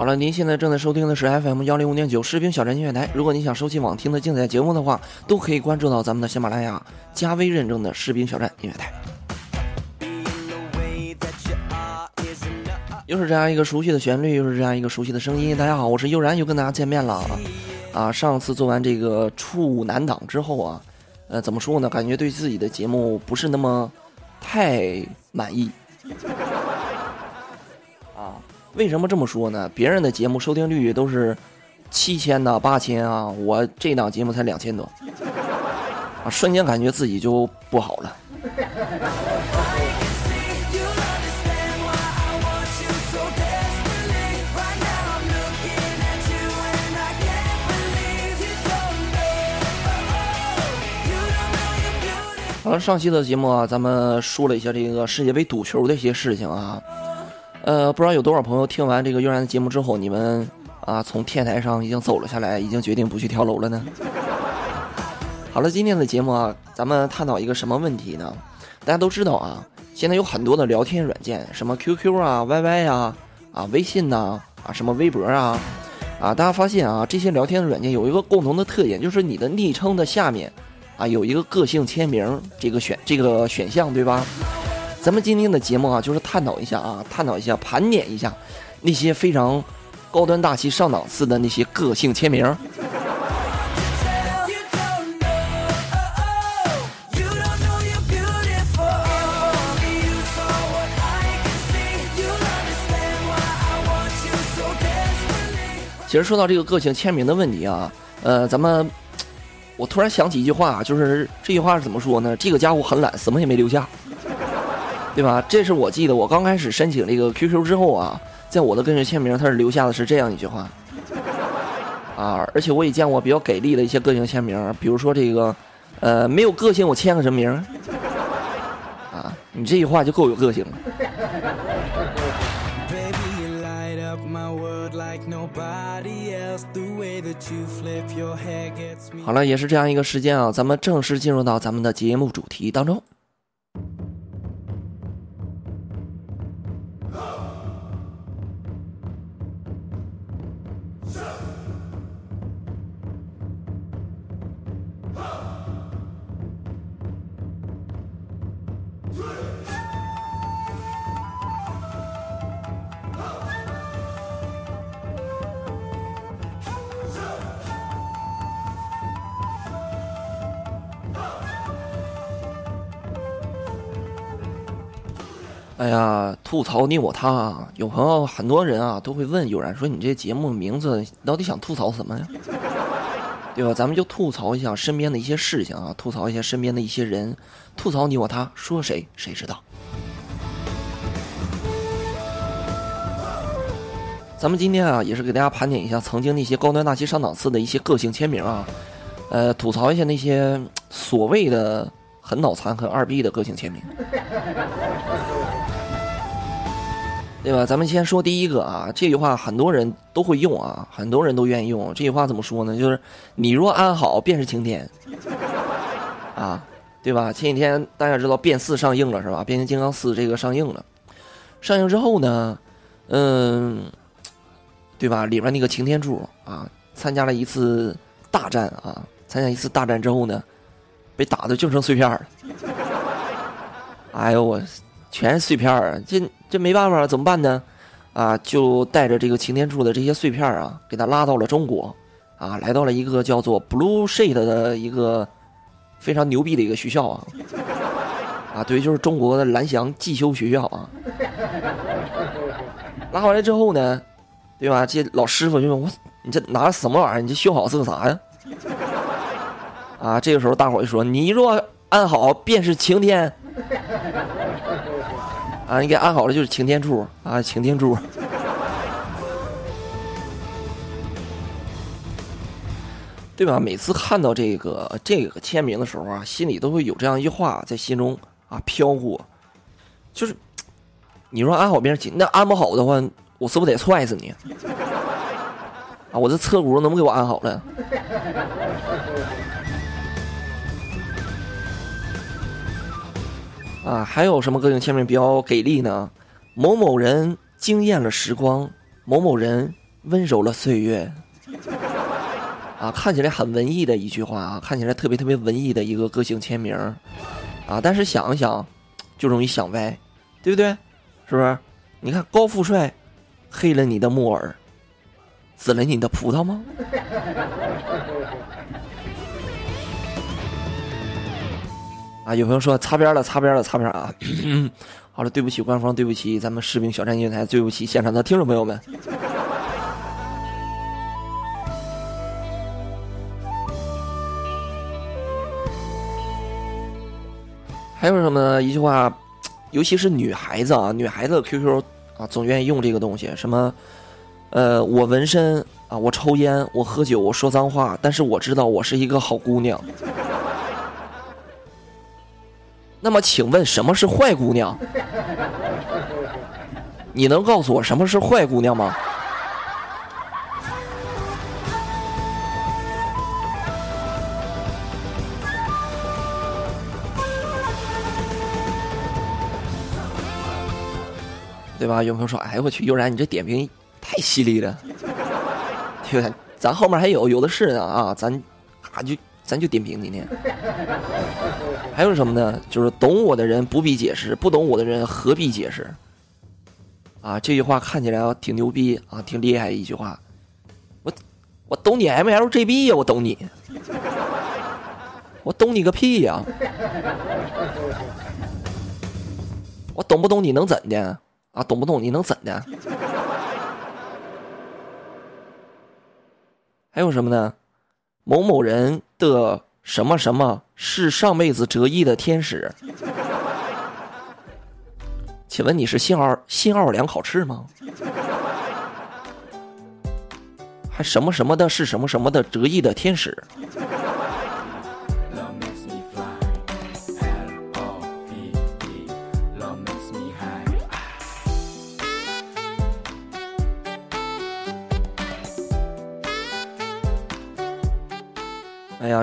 好了，您现在正在收听的是 FM 幺零五点九士兵小站音乐台。如果你想收听网听的精彩节目的话，都可以关注到咱们的喜马拉雅加微认证的士兵小站音乐台。又是这样一个熟悉的旋律，又是这样一个熟悉的声音。大家好，我是悠然，又跟大家见面了啊！上次做完这个处男党之后啊，呃，怎么说呢？感觉对自己的节目不是那么太满意。为什么这么说呢？别人的节目收听率都是七千呐、八千啊，我这档节目才两千多，啊，瞬间感觉自己就不好了。好了，上期的节目啊，咱们说了一下这个世界杯赌球的一些事情啊。呃，不知道有多少朋友听完这个悠然的节目之后，你们啊从天台上已经走了下来，已经决定不去跳楼了呢？好了，今天的节目啊，咱们探讨一个什么问题呢？大家都知道啊，现在有很多的聊天软件，什么 QQ 啊、YY 呀、啊微信呐、啊什么微博啊，啊，大家发现啊，这些聊天的软件有一个共同的特点，就是你的昵称的下面啊有一个个性签名这个选这个选项，对吧？咱们今天的节目啊，就是探讨一下啊，探讨一下，盘点一下那些非常高端大气上档次的那些个性签名。其实说到这个个性签名的问题啊，呃，咱们我突然想起一句话，就是这句话是怎么说呢？这个家伙很懒，什么也没留下。对吧？这是我记得，我刚开始申请这个 QQ 之后啊，在我的个人签名，他是留下的是这样一句话，啊，而且我也见过比较给力的一些个性签名，比如说这个，呃，没有个性，我签个什么名？啊，你这句话就够有个性了。好了，也是这样一个时间啊，咱们正式进入到咱们的节目主题当中。哎呀，吐槽你我他啊，有朋友很多人啊都会问有然说你这节目名字到底想吐槽什么呀？对吧？咱们就吐槽一下身边的一些事情啊，吐槽一下身边的一些人，吐槽你我他，说谁谁知道。咱们今天啊也是给大家盘点一下曾经那些高端大气上档次的一些个性签名啊，呃，吐槽一下那些所谓的很脑残、很二逼的个性签名。对吧？咱们先说第一个啊，这句话很多人都会用啊，很多人都愿意用。这句话怎么说呢？就是“你若安好，便是晴天”，啊，对吧？前几天大家知道《变四》上映了是吧？《变形金刚四》这个上映了，上映之后呢，嗯，对吧？里边那个擎天柱啊，参加了一次大战啊，参加一次大战之后呢，被打的就剩碎片了。哎呦我！全是碎片儿，这这没办法，怎么办呢？啊，就带着这个擎天柱的这些碎片啊，给他拉到了中国，啊，来到了一个叫做 Blue Shade 的一个非常牛逼的一个学校啊，啊，对，就是中国的蓝翔技修学校啊。拉回来之后呢，对吧？这老师傅就问我，你这拿什么玩意儿？你这修好是个啥呀？啊，这个时候大伙就说：“你若安好，便是晴天。”啊，你给安好了就是擎天柱啊，擎天柱。对吧？每次看到这个这个签名的时候啊，心里都会有这样一句话在心中啊飘过，就是你说安好别人紧，那安不好的话，我是不是得踹死你？啊，我这侧轱辘能不能给我安好了？啊，还有什么个性签名比较给力呢？某某人惊艳了时光，某某人温柔了岁月。啊，看起来很文艺的一句话啊，看起来特别特别文艺的一个个性签名，啊，但是想一想，就容易想歪，对不对？是不是？你看高富帅，黑了你的木耳，紫了你的葡萄吗？啊，有朋友说擦边了，擦边了，擦边啊！好了，对不起官方，对不起咱们士兵小站电台，对不起现场的听众朋友们。还有什么呢？一句话，尤其是女孩子啊，女孩子 QQ 啊，总愿意用这个东西。什么？呃，我纹身啊，我抽烟，我喝酒，我说脏话，但是我知道我是一个好姑娘。那么，请问什么是坏姑娘？你能告诉我什么是坏姑娘吗？对吧？有朋友说：“哎，我去，悠然，你这点评太犀利了，对吧？咱后面还有，有的是呢啊，咱啊就咱就点评今天。还有什么呢？就是懂我的人不必解释，不懂我的人何必解释？啊，这句话看起来挺牛逼啊，挺厉害一句话。我我懂你 MLGB 呀，我懂你，我懂你个屁呀！我懂不懂你能怎的？”啊，懂不懂？你能怎的？还有什么呢？某某人的什么什么是上辈子折翼的天使？请问你是新奥新奥尔良烤翅吗？还什么什么的是什么什么的折翼的天使？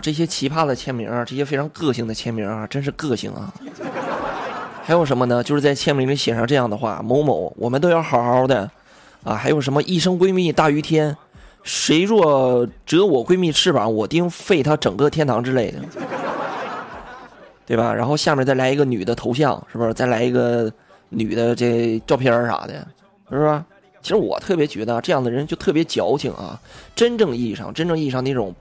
这些奇葩的签名啊，这些非常个性的签名啊，真是个性啊！还有什么呢？就是在签名里写上这样的话：“某某，我们都要好好的。”啊，还有什么“一生闺蜜大于天”，谁若折我闺蜜翅膀，我定废她整个天堂之类的，对吧？然后下面再来一个女的头像，是不是？再来一个女的这照片啥的，是不是？其实我特别觉得这样的人就特别矫情啊！真正意义上，真正意义上那种。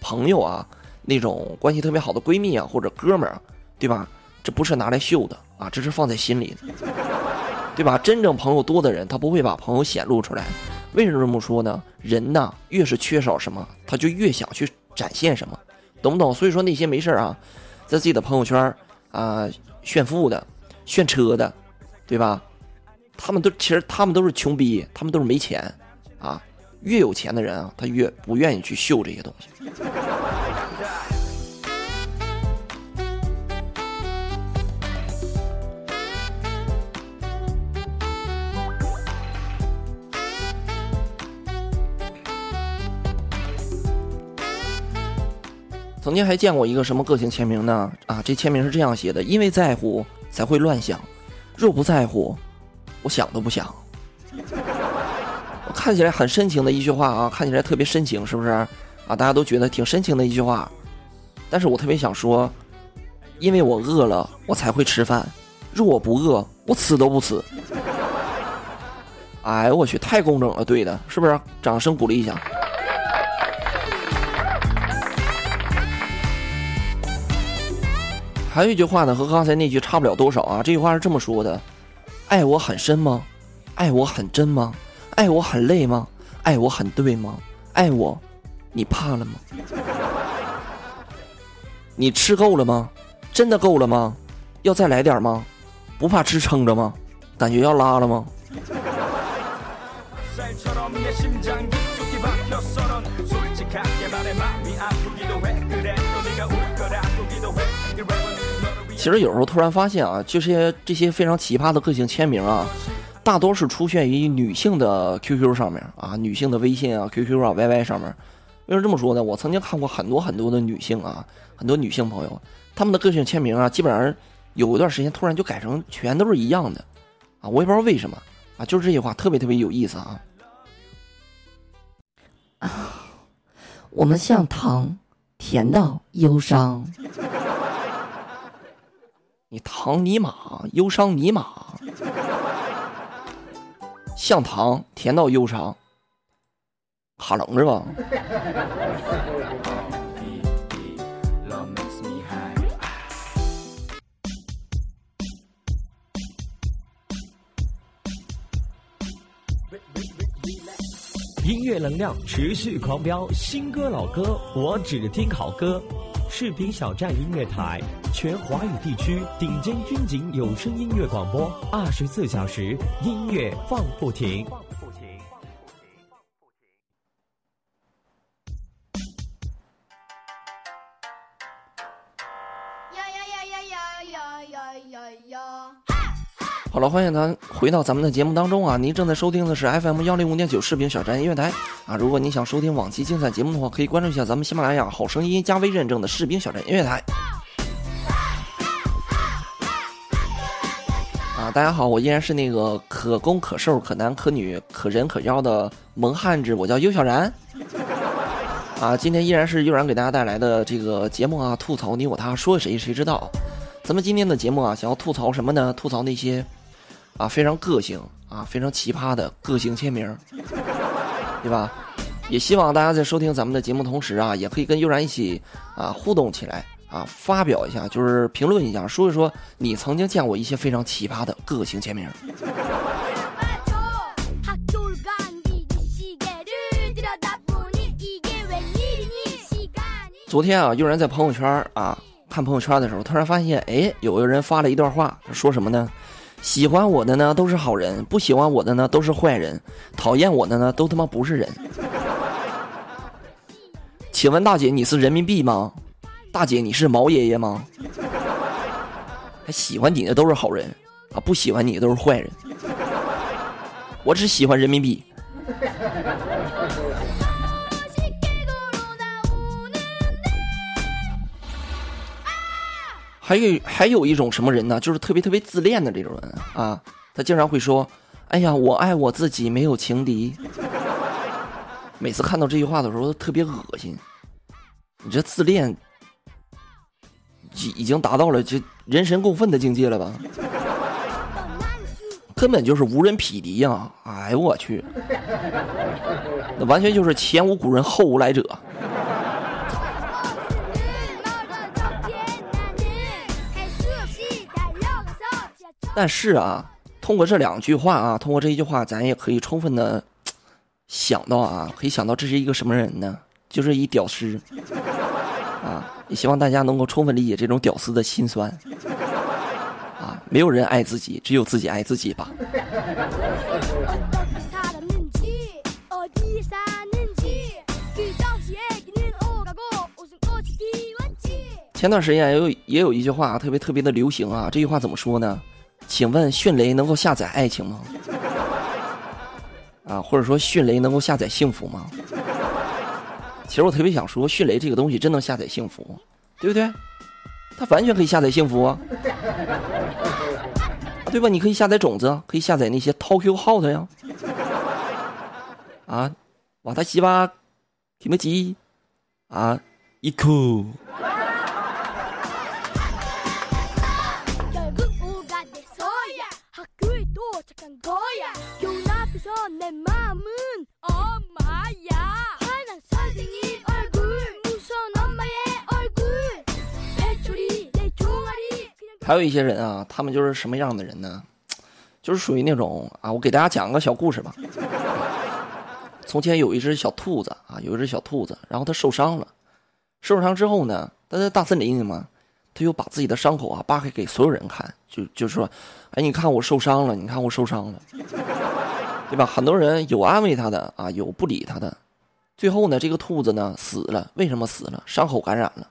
朋友啊，那种关系特别好的闺蜜啊，或者哥们儿，对吧？这不是拿来秀的啊，这是放在心里的，对吧？真正朋友多的人，他不会把朋友显露出来。为什么这么说呢？人呐，越是缺少什么，他就越想去展现什么，懂不懂？所以说那些没事啊，在自己的朋友圈啊炫富的、炫车的，对吧？他们都其实他们都是穷逼，他们都是没钱啊。越有钱的人啊，他越不愿意去秀这些东西。曾经还见过一个什么个性签名呢？啊，这签名是这样写的：因为在乎才会乱想，若不在乎，我想都不想。看起来很深情的一句话啊，看起来特别深情，是不是？啊，大家都觉得挺深情的一句话。但是我特别想说，因为我饿了，我才会吃饭；若我不饿，我吃都不吃。哎，我去，太工整了，对的，是不是？掌声鼓励一下。还有一句话呢，和刚才那句差不了多少啊。这句话是这么说的：爱我很深吗？爱我很真吗？爱我很累吗？爱我很对吗？爱我，你怕了吗？你吃够了吗？真的够了吗？要再来点吗？不怕吃撑着吗？感觉要拉了吗？其实有时候突然发现啊，这些这些非常奇葩的个性签名啊，大多是出现于女性的 QQ 上面啊，女性的微信啊、QQ 啊、YY 上面。为什么这么说呢？我曾经看过很多很多的女性啊，很多女性朋友，她们的个性签名啊，基本上有一段时间突然就改成全都是一样的啊，我也不知道为什么啊，就是这句话特别特别有意思啊。我们像糖，甜到忧伤。你糖尼玛，忧伤尼玛，像糖甜到忧伤，哈冷是吧？音乐能量持续狂飙，新歌老歌我只听好歌。视频小站音乐台，全华语地区顶尖军警有声音乐广播，二十四小时音乐放不停。好了，欢迎咱回到咱们的节目当中啊！您正在收听的是 FM 幺零五点九视频小站音乐台啊！如果你想收听往期精彩节目的话，可以关注一下咱们喜马拉雅好声音加微认证的视频小站音乐台。啊，大家好，我依然是那个可攻可受、可男可女、可人可妖的萌汉子，我叫优小然。啊，今天依然是悠然给大家带来的这个节目啊，吐槽你我他，说谁谁知道。咱们今天的节目啊，想要吐槽什么呢？吐槽那些。啊，非常个性啊，非常奇葩的个性签名，对吧？也希望大家在收听咱们的节目同时啊，也可以跟悠然一起啊互动起来啊，发表一下，就是评论一下，说一说你曾经见过一些非常奇葩的个性签名。昨天啊，悠然在朋友圈啊看朋友圈的时候，突然发现，哎，有个人发了一段话，说什么呢？喜欢我的呢都是好人，不喜欢我的呢都是坏人，讨厌我的呢都他妈不是人。请问大姐你是人民币吗？大姐你是毛爷爷吗？还喜欢你的都是好人啊，不喜欢你的都是坏人。我只喜欢人民币。还有还有一种什么人呢？就是特别特别自恋的这种人啊，他经常会说：“哎呀，我爱我自己，没有情敌。”每次看到这句话的时候，都特别恶心。你这自恋，已已经达到了这人神共愤的境界了吧？根本就是无人匹敌呀！哎呦我去，那完全就是前无古人后无来者。但是啊，通过这两句话啊，通过这一句话，咱也可以充分的 想到啊，可以想到这是一个什么人呢？就是一屌丝啊！也希望大家能够充分理解这种屌丝的心酸 啊！没有人爱自己，只有自己爱自己吧。前段时间也有也有一句话特别特别的流行啊，这句话怎么说呢？请问迅雷能够下载爱情吗？啊，或者说迅雷能够下载幸福吗？其实我特别想说，迅雷这个东西真能下载幸福，对不对？它完全可以下载幸福啊，对吧？你可以下载种子，可以下载那些 Talk Hot 呀，啊，瓦达西巴，提莫吉，啊，伊库。还有一些人啊，他们就是什么样的人呢？就是属于那种啊，我给大家讲个小故事吧。从前有一只小兔子啊，有一只小兔子，然后它受伤了，受伤之后呢，它在大森林里嘛，他又把自己的伤口啊扒开给所有人看，就就说，哎，你看我受伤了，你看我受伤了，对吧？很多人有安慰他的啊，有不理他的，最后呢，这个兔子呢死了，为什么死了？伤口感染了，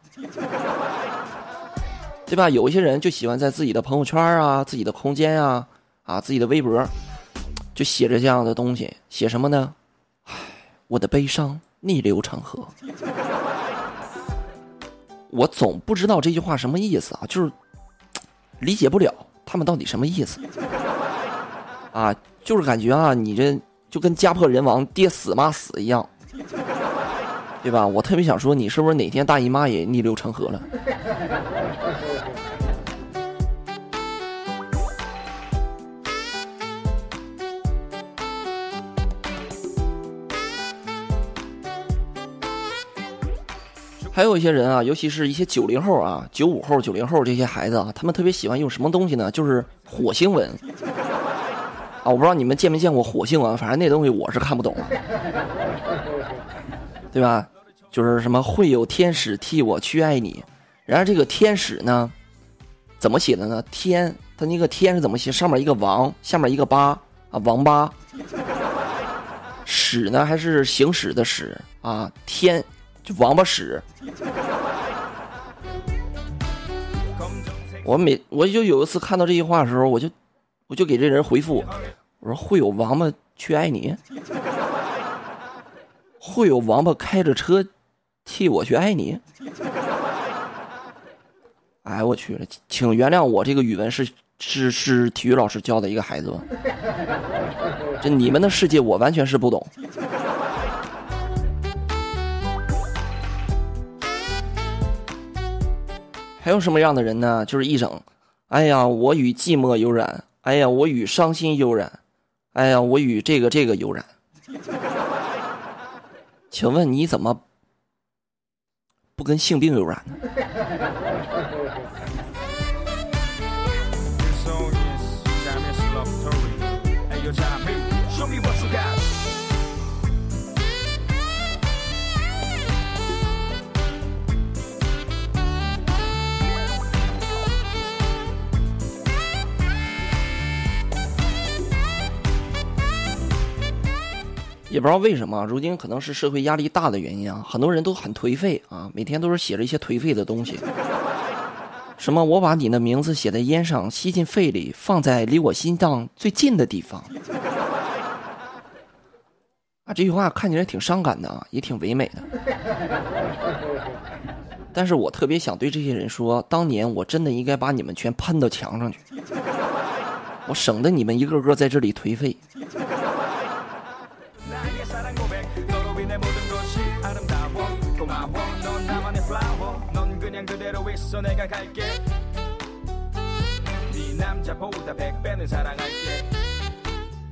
对吧？有一些人就喜欢在自己的朋友圈啊、自己的空间啊、啊自己的微博，就写着这样的东西，写什么呢？唉，我的悲伤逆流成河。我总不知道这句话什么意思啊，就是 理解不了他们到底什么意思啊，就是感觉啊，你这就跟家破人亡、爹死妈死一样，对吧？我特别想说，你是不是哪天大姨妈也逆流成河了？还有一些人啊，尤其是一些九零后啊、九五后、九零后这些孩子啊，他们特别喜欢用什么东西呢？就是火星文啊！我不知道你们见没见过火星文，反正那东西我是看不懂啊，对吧？就是什么会有天使替我去爱你，然而这个天使呢，怎么写的呢？天，它那个天是怎么写？上面一个王，下面一个八啊，王八。使呢，还是行驶的使啊？天。就王八屎！我每我就有一次看到这句话的时候，我就我就给这人回复，我说会有王八去爱你，会有王八开着车替我去爱你。哎，我去了，请原谅我这个语文是是是体育老师教的一个孩子吧？这你们的世界我完全是不懂。还有什么样的人呢？就是一整，哎呀，我与寂寞有染，哎呀，我与伤心有染，哎呀，我与这个这个有染。请问你怎么不跟性病有染呢？也不知道为什么，如今可能是社会压力大的原因啊，很多人都很颓废啊，每天都是写着一些颓废的东西。什么我把你的名字写在烟上，吸进肺里，放在离我心脏最近的地方。啊，这句话看起来挺伤感的啊，也挺唯美的。但是我特别想对这些人说，当年我真的应该把你们全喷到墙上去，我省得你们一个个在这里颓废。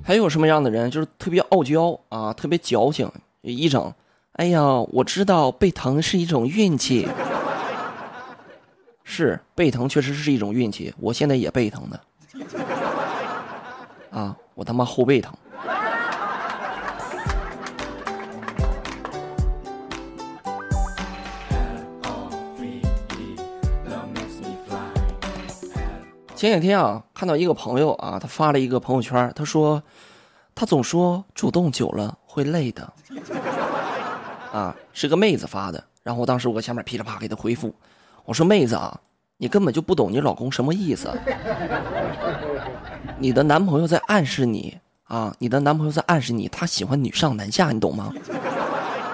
还有什么样的人，就是特别傲娇啊，特别矫情，一整，哎呀，我知道背疼是一种运气，是背疼确实是一种运气，我现在也背疼的，啊，我他妈后背疼。前几天啊，看到一个朋友啊，他发了一个朋友圈，他说，他总说主动久了会累的，啊，是个妹子发的。然后当时我下面噼里啪给他回复，我说妹子啊，你根本就不懂你老公什么意思，你的男朋友在暗示你啊，你的男朋友在暗示你，他喜欢女上男下，你懂吗？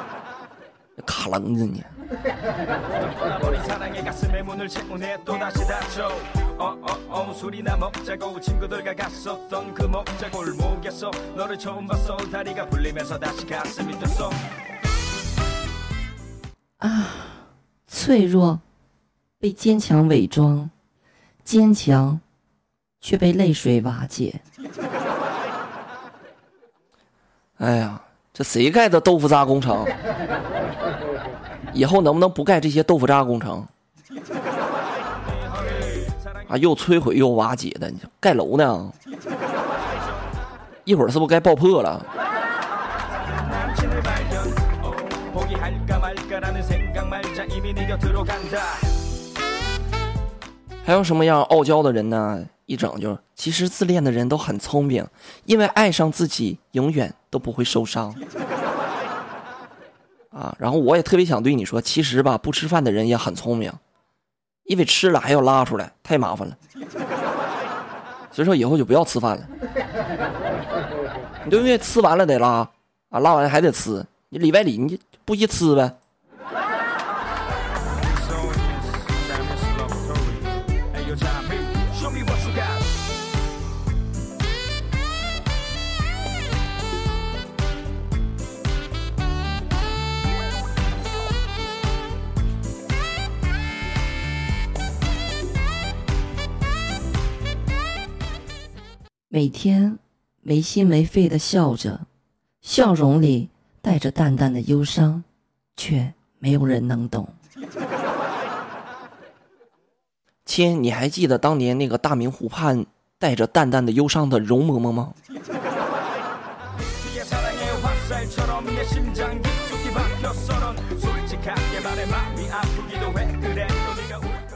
卡楞子你。啊，脆弱被坚强伪装，坚强却被泪水瓦解。哎呀，这谁盖的豆腐渣工程？以后能不能不盖这些豆腐渣工程？啊，又摧毁又瓦解的，你盖楼呢？一会儿是不是该爆破了？还有什么样傲娇的人呢？一整就，其实自恋的人都很聪明，因为爱上自己永远都不会受伤。啊，然后我也特别想对你说，其实吧，不吃饭的人也很聪明，因为吃了还要拉出来，太麻烦了。所以说以后就不要吃饭了，你对不对？吃完了得拉啊，拉完还得吃，你里外里你不一吃呗。每天没心没肺的笑着，笑容里带着淡淡的忧伤，却没有人能懂。亲，你还记得当年那个大明湖畔带着淡淡的忧伤的容嬷嬷吗？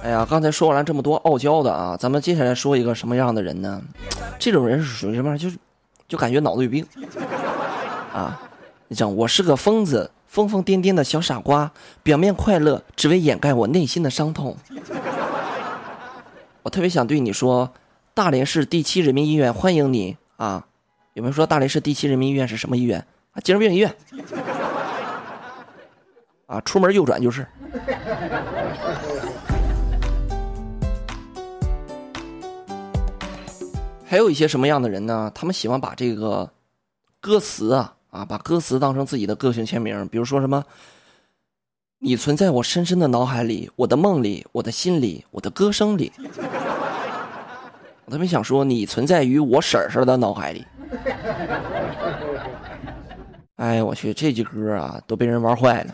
哎呀，刚才说完了这么多傲娇的啊，咱们接下来说一个什么样的人呢？这种人是属于什么？就是，就感觉脑子有病啊！你讲，我是个疯子，疯疯癫癫的小傻瓜，表面快乐，只为掩盖我内心的伤痛。我特别想对你说，大连市第七人民医院欢迎你啊！有没有说大连市第七人民医院是什么医院啊？精神病医院啊！出门右转就是。还有一些什么样的人呢？他们喜欢把这个歌词啊啊，把歌词当成自己的个性签名。比如说什么“你存在我深深的脑海里，我的梦里，我的心里，我的歌声里”。我特别想说，你存在于我婶婶的脑海里。哎我去，这句歌啊，都被人玩坏了。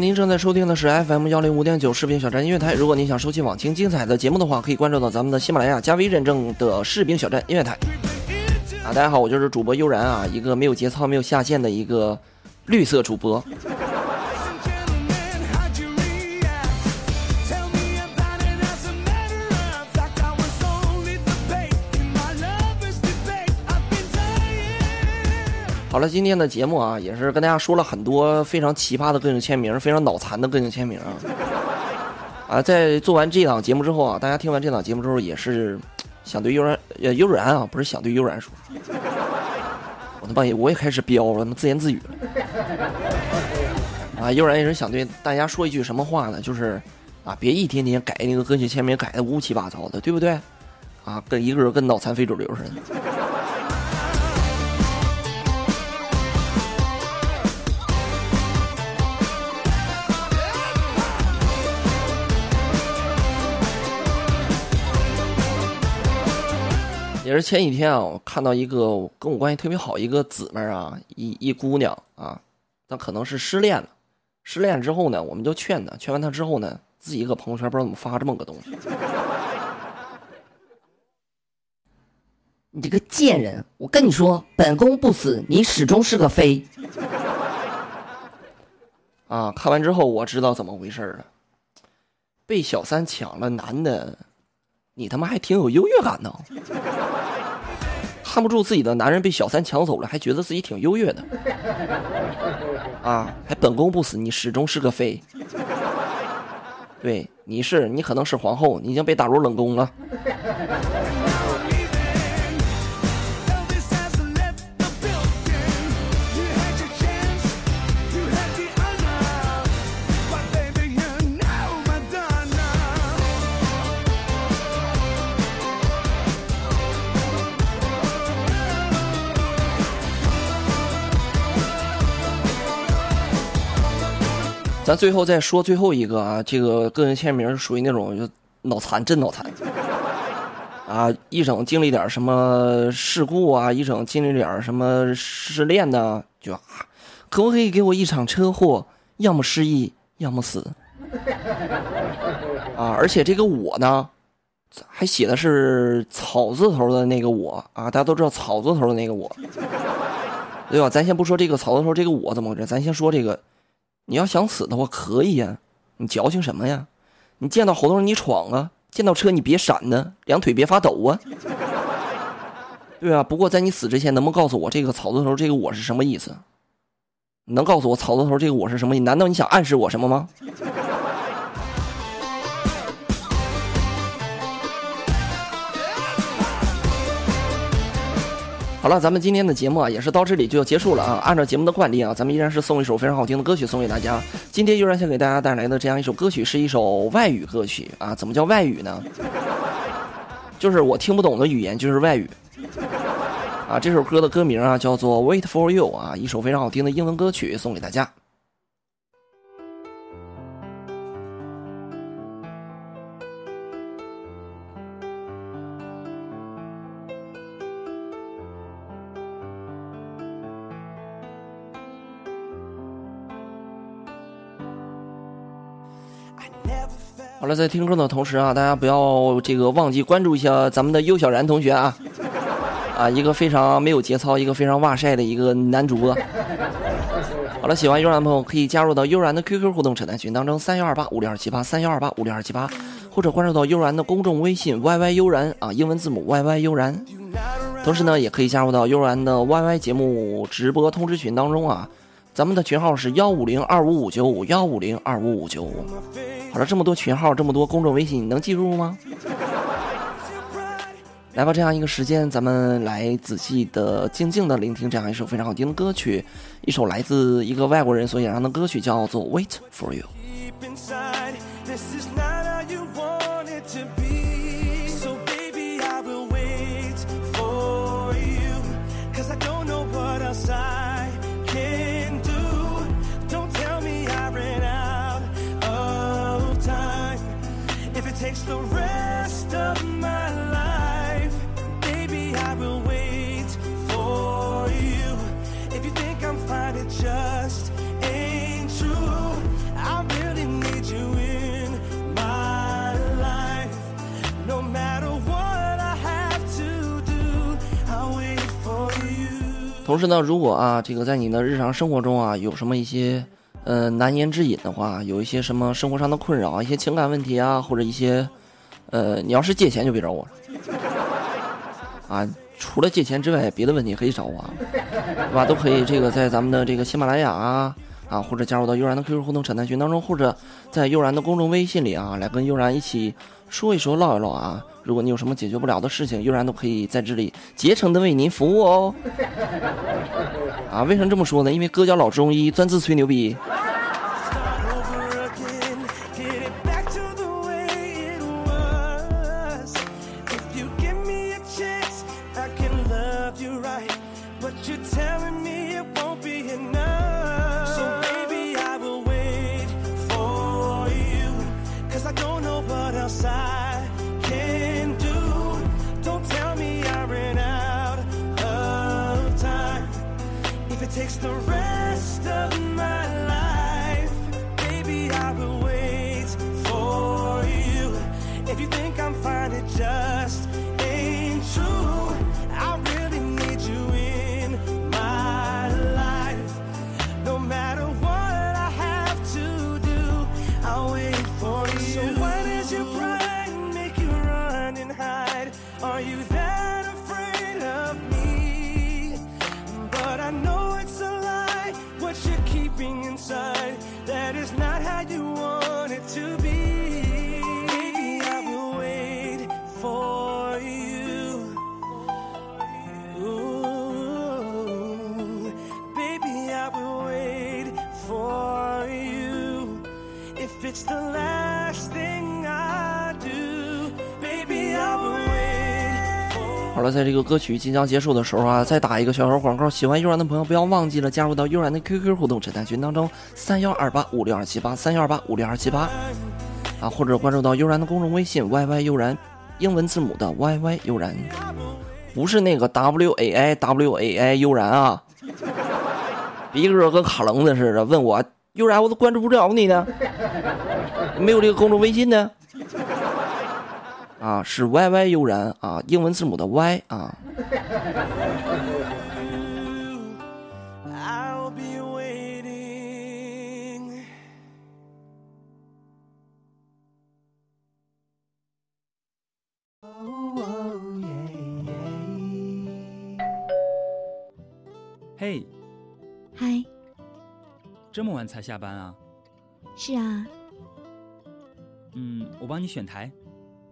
您正在收听的是 FM 幺零五点九视频小站音乐台。如果您想收听网听精彩的节目的话，可以关注到咱们的喜马拉雅加 V 认证的视频小站音乐台。啊，大家好，我就是主播悠然啊，一个没有节操、没有下限的一个绿色主播。好了，今天的节目啊，也是跟大家说了很多非常奇葩的个性签名，非常脑残的个性签名啊。啊，在做完这档节目之后啊，大家听完这档节目之后，也是想对悠然呃悠然啊，不是想对悠然说，我他妈也我也开始飙了，他妈自言自语了。啊，悠然也是想对大家说一句什么话呢？就是啊，别一天天改那个个性签名，改的乌七八糟的，对不对？啊，跟一个人跟脑残非主流似的。也是前几天啊，我看到一个跟我关系特别好一个姊妹啊，一一姑娘啊，她可能是失恋了。失恋之后呢，我们就劝她，劝完她之后呢，自己一个朋友圈不知道怎么发这么个东西。你这个贱人，我跟你说，本宫不死，你始终是个妃。啊！看完之后我知道怎么回事了，被小三抢了男的。你他妈还挺有优越感呢，看不住自己的男人被小三抢走了，还觉得自己挺优越的，啊，还本宫不死，你始终是个妃，对，你是，你可能是皇后，你已经被打入冷宫了。咱最后再说最后一个啊，这个个人签名属于那种就脑残，真脑残。啊，一整经历点什么事故啊，一整经历点什么失恋呢，就啊，可不可以给我一场车祸？要么失忆，要么死。啊，而且这个我呢，还写的是草字头的那个我啊，大家都知道草字头的那个我，对吧？咱先不说这个草字头这个我怎么回事，咱先说这个，你要想死的话可以呀，你矫情什么呀？你见到好多人你闯啊。见到车你别闪呢，两腿别发抖啊！对啊，不过在你死之前，能不能告诉我这个草字头这个我是什么意思？能告诉我草字头这个我是什么你？难道你想暗示我什么吗？好了，咱们今天的节目啊，也是到这里就要结束了啊。按照节目的惯例啊，咱们依然是送一首非常好听的歌曲送给大家。今天依然想给大家带来的这样一首歌曲是一首外语歌曲啊。怎么叫外语呢？就是我听不懂的语言就是外语啊。这首歌的歌名啊叫做《Wait for You》啊，一首非常好听的英文歌曲送给大家。好了，在听歌的同时啊，大家不要这个忘记关注一下咱们的优小然同学啊，啊，一个非常没有节操，一个非常哇塞的一个男主播。好了，喜欢悠然的朋友可以加入到悠然的 QQ 互动扯淡群当中，三幺二八五六二七八三幺二八五六二七八，或者关注到悠然的公众微信 YY 悠然啊，英文字母 YY 悠然。同时呢，也可以加入到悠然的 YY 节目直播通知群当中啊，咱们的群号是幺五零二五五九五幺五零二五五九五。好了，这么多群号，这么多公众微信，你能记住吗？来吧，这样一个时间，咱们来仔细的、静静的聆听这样一首非常好听的歌曲，一首来自一个外国人所演唱的歌曲，叫做《Wait for You》。The rest of my life, baby, I will wait for you. If you think I'm fine, it just ain't true. I really need you in my life. No matter what I have to do, I'll wait for you. 同时呢，如果啊，这个在你的日常生活中啊，有什么一些呃，难言之隐的话，有一些什么生活上的困扰，一些情感问题啊，或者一些，呃，你要是借钱就别找我了，啊，除了借钱之外，别的问题可以找我，对吧？都可以，这个在咱们的这个喜马拉雅啊，啊，或者加入到悠然的 QQ 互动扯淡群当中，或者在悠然的公众微信里啊，来跟悠然一起说一说、唠一唠啊。如果你有什么解决不了的事情，悠然都可以在这里竭诚的为您服务哦。啊，为什么这么说呢？因为哥叫老中医，专治吹牛逼。Takes the rest of my life, baby, I will wait for you. If you think I'm fine, it just 在这个歌曲即将结束的时候啊，再打一个小小广告。喜欢悠然的朋友，不要忘记了加入到悠然的 QQ 互动诊断群当中，三幺二八五六二七八，三幺二八五六二七八，啊，或者关注到悠然的公众微信 YY 悠然，英文字母的 YY 悠然，不是那个 WAI WAI 悠然啊，别个跟卡楞子似的，问我悠然，我都关注不了你呢，没有这个公众微信呢。啊，是 Y Y 悠然啊，英文字母的 Y 啊。嘿，嗨，这么晚才下班啊？是啊，嗯，我帮你选台。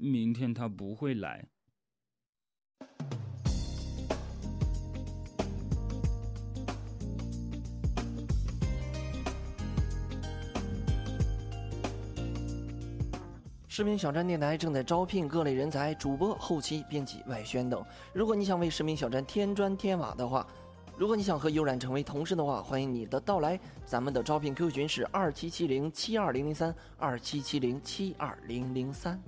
明天他不会来。视频小站电台正在招聘各类人才，主播、后期、编辑、外宣等。如果你想为视频小站添砖添瓦的话，如果你想和悠然成为同事的话，欢迎你的到来。咱们的招聘 QQ 群是二七七零七二零零三二七七零七二零零三。